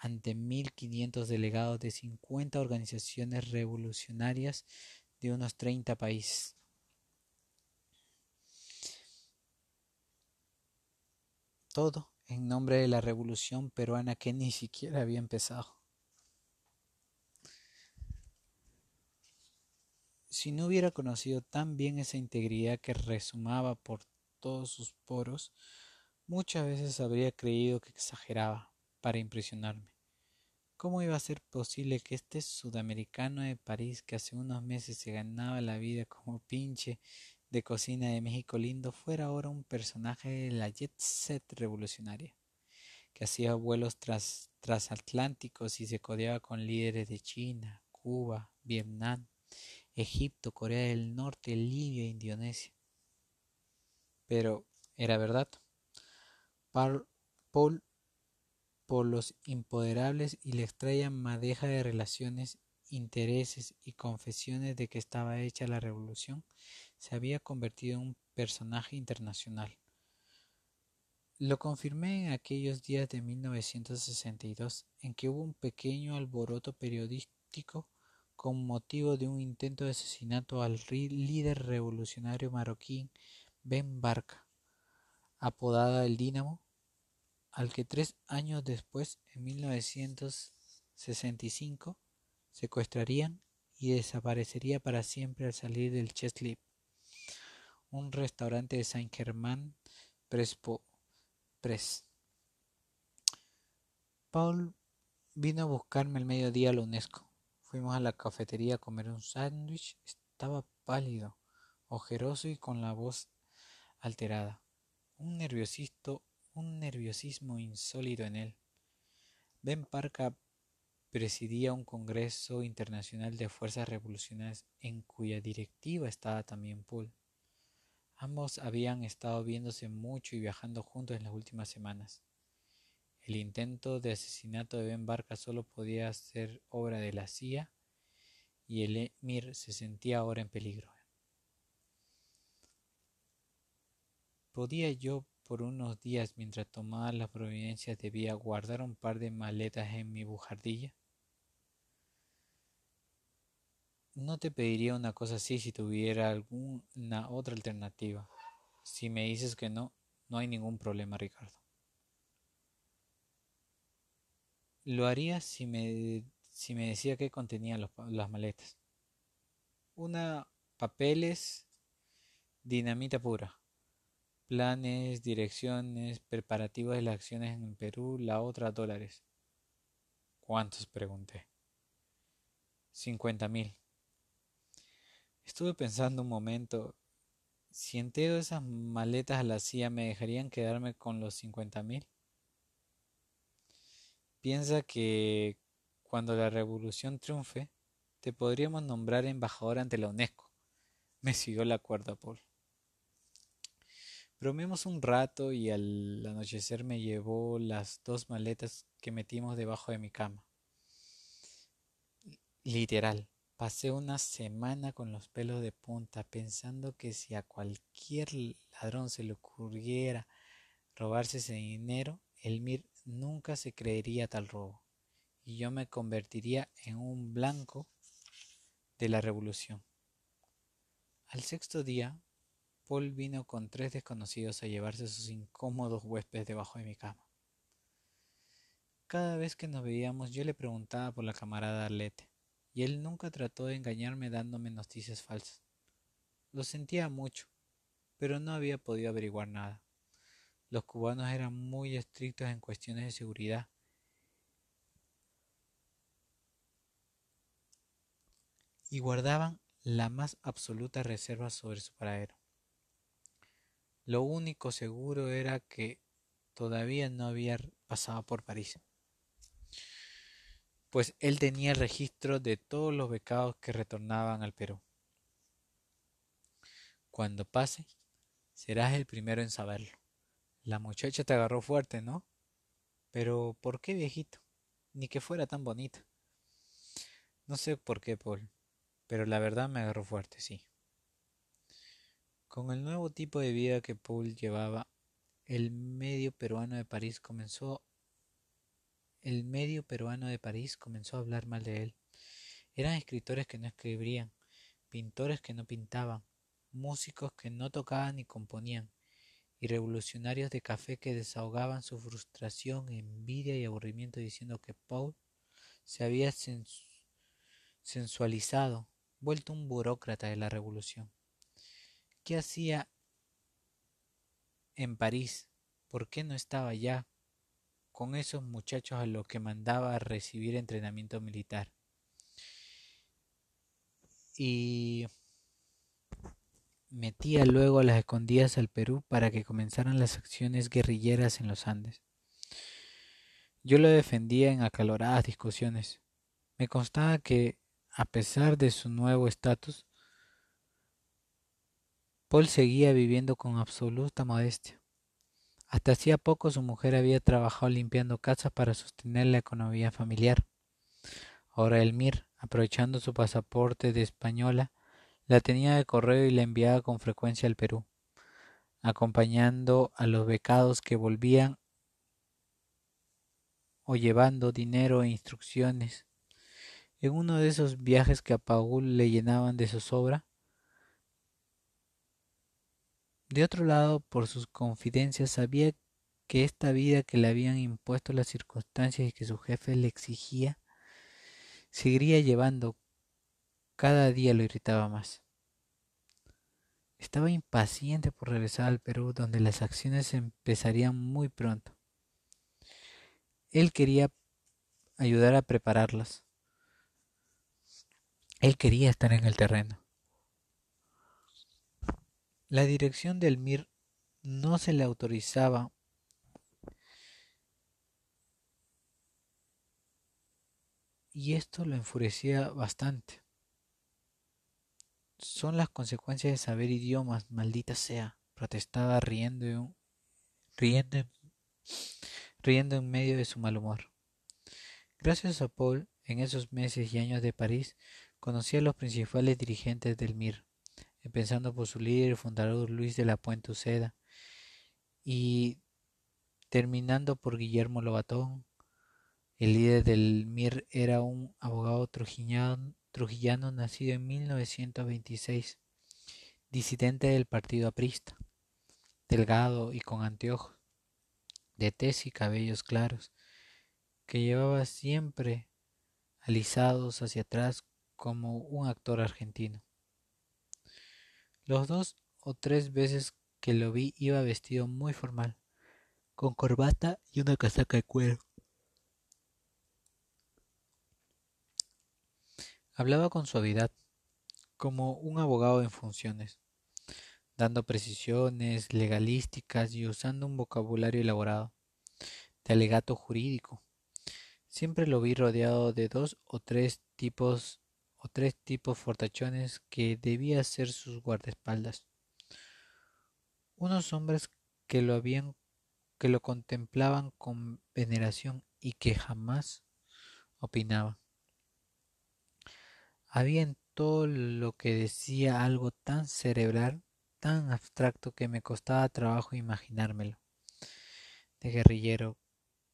ante 1.500 delegados de 50 organizaciones revolucionarias de unos 30 países. Todo en nombre de la revolución peruana que ni siquiera había empezado. Si no hubiera conocido tan bien esa integridad que resumaba por todos sus poros, muchas veces habría creído que exageraba para impresionarme. ¿Cómo iba a ser posible que este sudamericano de París, que hace unos meses se ganaba la vida como pinche de cocina de México lindo, fuera ahora un personaje de la jet set revolucionaria, que hacía vuelos tras, transatlánticos y se codeaba con líderes de China, Cuba, Vietnam, Egipto, Corea del Norte, Libia e Indonesia. Pero era verdad. Paul, por los impoderables y la extraña madeja de relaciones, intereses y confesiones de que estaba hecha la revolución, se había convertido en un personaje internacional. Lo confirmé en aquellos días de 1962, en que hubo un pequeño alboroto periodístico con motivo de un intento de asesinato al líder revolucionario marroquí Ben Barka, apodada el Dínamo, al que tres años después, en 1965, secuestrarían y desaparecería para siempre al salir del Cheslip, un restaurante de Saint Germain Prespo Press. Paul vino a buscarme al mediodía a la UNESCO. Fuimos a la cafetería a comer un sándwich. Estaba pálido, ojeroso y con la voz alterada. Un nerviosismo, un nerviosismo insólito en él. Ben Parka presidía un congreso internacional de fuerzas revolucionarias en cuya directiva estaba también Paul. Ambos habían estado viéndose mucho y viajando juntos en las últimas semanas. El intento de asesinato de Ben Barca solo podía ser obra de la CIA y el emir se sentía ahora en peligro. ¿Podía yo por unos días mientras tomaba las providencias debía guardar un par de maletas en mi bujardilla? No te pediría una cosa así si tuviera alguna otra alternativa. Si me dices que no, no hay ningún problema, Ricardo. Lo haría si me, si me decía qué contenían las maletas. Una, papeles, dinamita pura, planes, direcciones, preparativos de las acciones en Perú, la otra dólares. ¿Cuántos? pregunté. Cincuenta mil. Estuve pensando un momento, si entero esas maletas a la CIA me dejarían quedarme con los cincuenta mil. Piensa que cuando la revolución triunfe, te podríamos nombrar embajador ante la UNESCO. Me siguió la cuerda, Paul. Bromeamos un rato y al anochecer me llevó las dos maletas que metimos debajo de mi cama. Literal, pasé una semana con los pelos de punta pensando que si a cualquier ladrón se le ocurriera robarse ese dinero, el MIR nunca se creería tal robo, y yo me convertiría en un blanco de la revolución. Al sexto día, Paul vino con tres desconocidos a llevarse sus incómodos huéspedes debajo de mi cama. Cada vez que nos veíamos yo le preguntaba por la camarada Arlete, y él nunca trató de engañarme dándome noticias falsas. Lo sentía mucho, pero no había podido averiguar nada. Los cubanos eran muy estrictos en cuestiones de seguridad. Y guardaban la más absoluta reserva sobre su paradero. Lo único seguro era que todavía no había pasado por París, pues él tenía el registro de todos los becados que retornaban al Perú. Cuando pase, serás el primero en saberlo. La muchacha te agarró fuerte, ¿no? Pero ¿por qué viejito? Ni que fuera tan bonita. No sé por qué, Paul, pero la verdad me agarró fuerte, sí. Con el nuevo tipo de vida que Paul llevaba, el medio peruano de París comenzó el medio peruano de París comenzó a hablar mal de él. Eran escritores que no escribían, pintores que no pintaban, músicos que no tocaban ni componían, y revolucionarios de café que desahogaban su frustración, envidia y aburrimiento diciendo que Paul se había sensualizado, vuelto un burócrata de la revolución. ¿Qué hacía en París? ¿Por qué no estaba ya con esos muchachos a los que mandaba a recibir entrenamiento militar? Y metía luego a las escondidas al Perú para que comenzaran las acciones guerrilleras en los Andes. Yo lo defendía en acaloradas discusiones. Me constaba que, a pesar de su nuevo estatus, Paul seguía viviendo con absoluta modestia. Hasta hacía poco su mujer había trabajado limpiando casas para sostener la economía familiar. Ahora Elmir, aprovechando su pasaporte de española, la tenía de correo y la enviaba con frecuencia al Perú, acompañando a los becados que volvían o llevando dinero e instrucciones. En uno de esos viajes que a Paul le llenaban de zozobra, De otro lado, por sus confidencias, sabía que esta vida que le habían impuesto las circunstancias y que su jefe le exigía, seguiría llevando. Cada día lo irritaba más. Estaba impaciente por regresar al Perú, donde las acciones empezarían muy pronto. Él quería ayudar a prepararlas. Él quería estar en el terreno. La dirección del MIR no se le autorizaba y esto lo enfurecía bastante. Son las consecuencias de saber idiomas, maldita sea, protestaba riendo, riendo, riendo en medio de su mal humor. Gracias a Paul, en esos meses y años de París, conocía a los principales dirigentes del MIR empezando por su líder fundador Luis de la Puente Uceda, y terminando por Guillermo Lobatón. El líder del MIR era un abogado trujillano, trujillano nacido en 1926, disidente del partido aprista, delgado y con anteojos, de tez y cabellos claros, que llevaba siempre alisados hacia atrás como un actor argentino. Los dos o tres veces que lo vi iba vestido muy formal, con corbata y una casaca de cuero. Hablaba con suavidad, como un abogado en funciones, dando precisiones legalísticas y usando un vocabulario elaborado, de alegato jurídico. Siempre lo vi rodeado de dos o tres tipos o tres tipos fortachones que debía ser sus guardaespaldas. Unos hombres que lo habían que lo contemplaban con veneración y que jamás opinaban. Había en todo lo que decía algo tan cerebral, tan abstracto que me costaba trabajo imaginármelo. De guerrillero,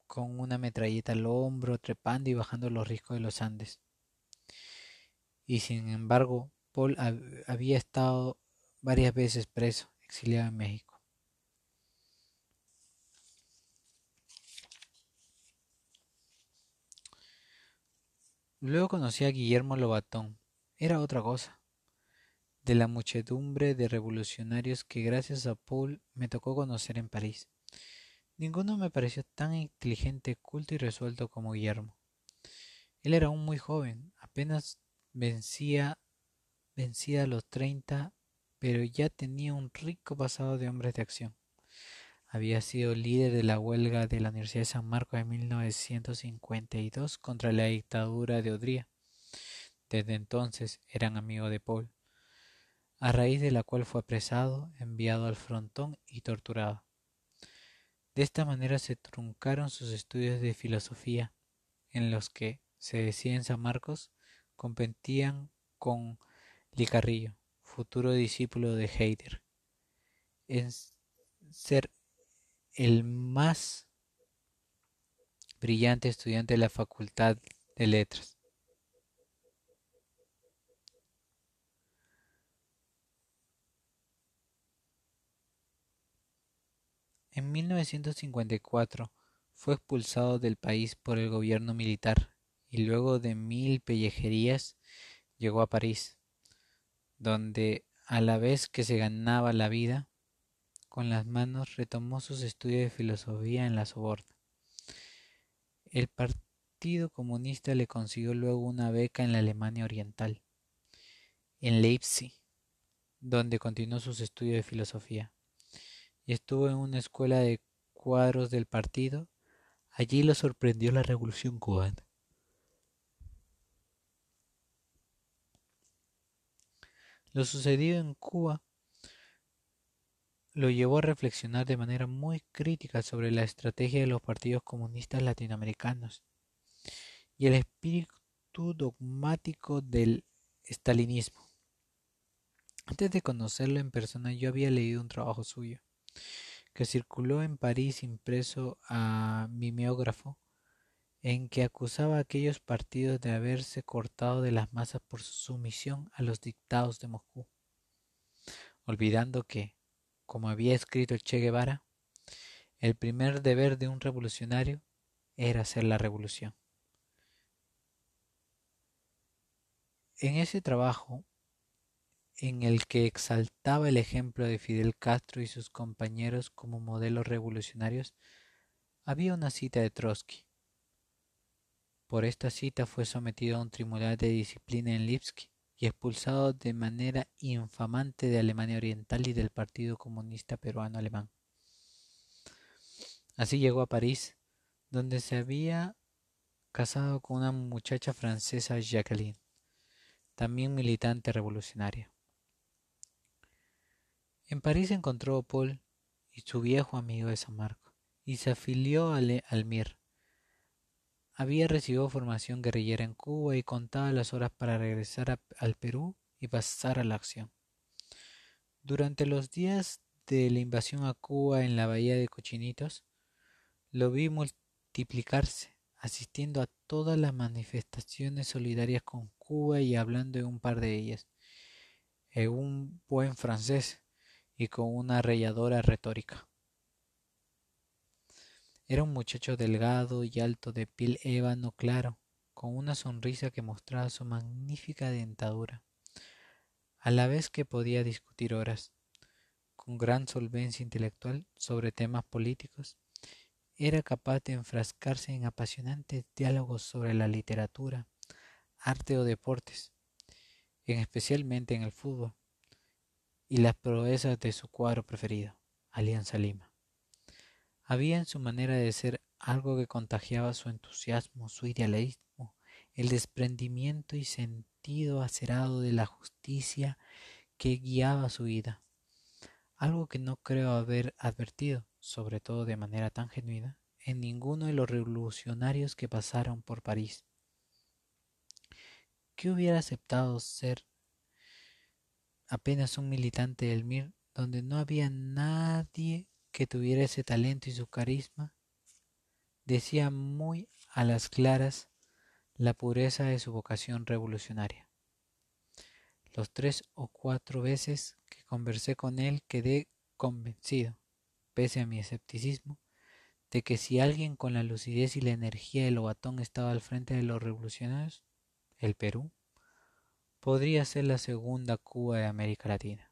con una metralleta al hombro, trepando y bajando los riscos de los Andes y sin embargo Paul había estado varias veces preso, exiliado en México. Luego conocí a Guillermo Lobatón. Era otra cosa. De la muchedumbre de revolucionarios que gracias a Paul me tocó conocer en París. Ninguno me pareció tan inteligente, culto y resuelto como Guillermo. Él era aún muy joven, apenas Vencía, a los treinta, pero ya tenía un rico pasado de hombres de acción. Había sido líder de la huelga de la Universidad de San Marcos en 1952 contra la dictadura de Odría. Desde entonces eran amigos de Paul, a raíz de la cual fue apresado, enviado al frontón y torturado. De esta manera se truncaron sus estudios de filosofía, en los que, se decía en San Marcos, competían con Licarrillo, futuro discípulo de Heider, en ser el más brillante estudiante de la Facultad de Letras. En 1954 fue expulsado del país por el gobierno militar y luego de mil pellejerías llegó a París, donde a la vez que se ganaba la vida con las manos retomó sus estudios de filosofía en la Sorbona. El Partido Comunista le consiguió luego una beca en la Alemania Oriental, en Leipzig, donde continuó sus estudios de filosofía y estuvo en una escuela de cuadros del partido. Allí lo sorprendió la revolución cubana. Lo sucedido en Cuba lo llevó a reflexionar de manera muy crítica sobre la estrategia de los partidos comunistas latinoamericanos y el espíritu dogmático del estalinismo. Antes de conocerlo en persona yo había leído un trabajo suyo que circuló en París impreso a mimeógrafo, en que acusaba a aquellos partidos de haberse cortado de las masas por su sumisión a los dictados de Moscú, olvidando que, como había escrito Che Guevara, el primer deber de un revolucionario era hacer la revolución. En ese trabajo en el que exaltaba el ejemplo de Fidel Castro y sus compañeros como modelos revolucionarios, había una cita de Trotsky. Por esta cita fue sometido a un tribunal de disciplina en Lipsky y expulsado de manera infamante de Alemania Oriental y del Partido Comunista Peruano Alemán. Así llegó a París, donde se había casado con una muchacha francesa Jacqueline, también militante revolucionaria. En París encontró a Paul y su viejo amigo de San Marco, y se afilió al, al MIR. Había recibido formación guerrillera en Cuba y contaba las horas para regresar al Perú y pasar a la acción. Durante los días de la invasión a Cuba en la bahía de Cochinitos, lo vi multiplicarse, asistiendo a todas las manifestaciones solidarias con Cuba y hablando de un par de ellas, en un buen francés, y con una arrelladora retórica. Era un muchacho delgado y alto de piel ébano claro, con una sonrisa que mostraba su magnífica dentadura, a la vez que podía discutir horas, con gran solvencia intelectual sobre temas políticos, era capaz de enfrascarse en apasionantes diálogos sobre la literatura, arte o deportes, en especialmente en el fútbol y las proezas de su cuadro preferido, Alianza Lima. Había en su manera de ser algo que contagiaba su entusiasmo, su idealismo, el desprendimiento y sentido acerado de la justicia que guiaba su vida. Algo que no creo haber advertido, sobre todo de manera tan genuina, en ninguno de los revolucionarios que pasaron por París. ¿Qué hubiera aceptado ser apenas un militante del MIR, donde no había nadie que tuviera ese talento y su carisma, decía muy a las claras la pureza de su vocación revolucionaria. Los tres o cuatro veces que conversé con él quedé convencido, pese a mi escepticismo, de que si alguien con la lucidez y la energía del Lobatón estaba al frente de los revolucionarios, el Perú podría ser la segunda Cuba de América Latina.